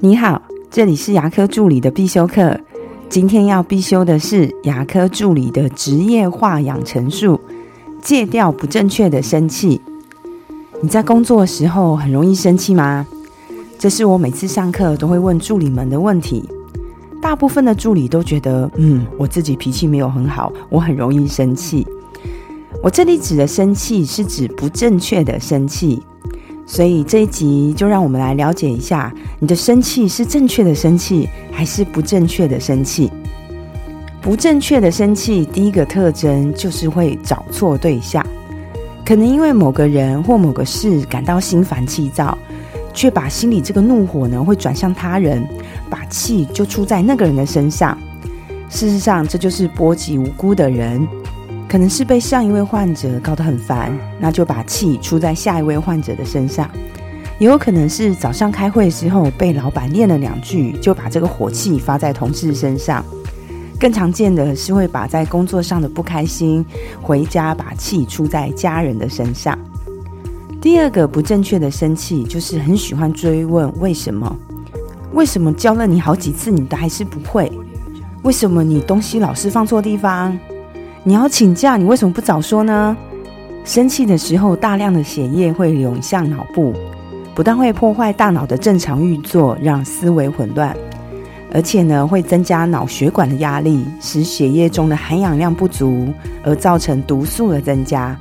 你好，这里是牙科助理的必修课。今天要必修的是牙科助理的职业化养成术，戒掉不正确的生气。你在工作的时候很容易生气吗？这是我每次上课都会问助理们的问题。大部分的助理都觉得，嗯，我自己脾气没有很好，我很容易生气。我这里指的生气是指不正确的生气。所以这一集就让我们来了解一下，你的生气是正确的生气还是不正确的生气？不正确的生气，第一个特征就是会找错对象，可能因为某个人或某个事感到心烦气躁，却把心里这个怒火呢会转向他人，把气就出在那个人的身上。事实上，这就是波及无辜的人。可能是被上一位患者搞得很烦，那就把气出在下一位患者的身上；也有可能是早上开会时候被老板念了两句，就把这个火气发在同事身上。更常见的是会把在工作上的不开心，回家把气出在家人的身上。第二个不正确的生气，就是很喜欢追问为什么？为什么教了你好几次，你都还是不会？为什么你东西老是放错地方？你要请假，你为什么不早说呢？生气的时候，大量的血液会涌向脑部，不但会破坏大脑的正常运作，让思维混乱，而且呢，会增加脑血管的压力，使血液中的含氧量不足，而造成毒素的增加。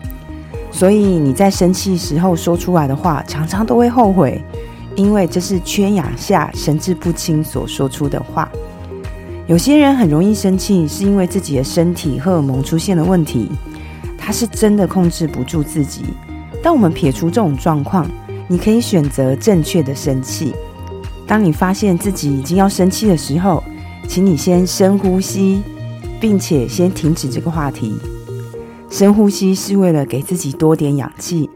所以你在生气时候说出来的话，常常都会后悔，因为这是缺氧下神志不清所说出的话。有些人很容易生气，是因为自己的身体荷尔蒙出现了问题，他是真的控制不住自己。当我们撇除这种状况，你可以选择正确的生气。当你发现自己已经要生气的时候，请你先深呼吸，并且先停止这个话题。深呼吸是为了给自己多点氧气，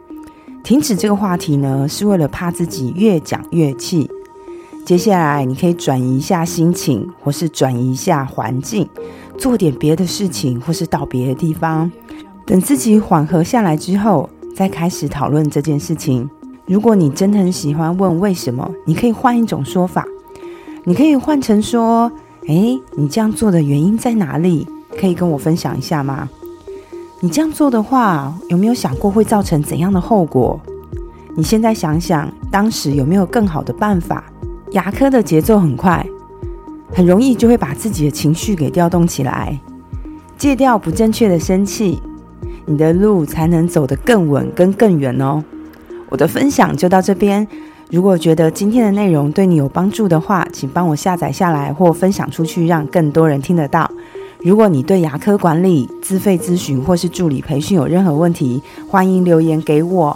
停止这个话题呢，是为了怕自己越讲越气。接下来，你可以转移一下心情，或是转移一下环境，做点别的事情，或是到别的地方。等自己缓和下来之后，再开始讨论这件事情。如果你真的很喜欢问为什么，你可以换一种说法，你可以换成说：“诶，你这样做的原因在哪里？可以跟我分享一下吗？你这样做的话，有没有想过会造成怎样的后果？你现在想想，当时有没有更好的办法？”牙科的节奏很快，很容易就会把自己的情绪给调动起来。戒掉不正确的生气，你的路才能走得更稳跟更远哦。我的分享就到这边。如果觉得今天的内容对你有帮助的话，请帮我下载下来或分享出去，让更多人听得到。如果你对牙科管理、自费咨询或是助理培训有任何问题，欢迎留言给我。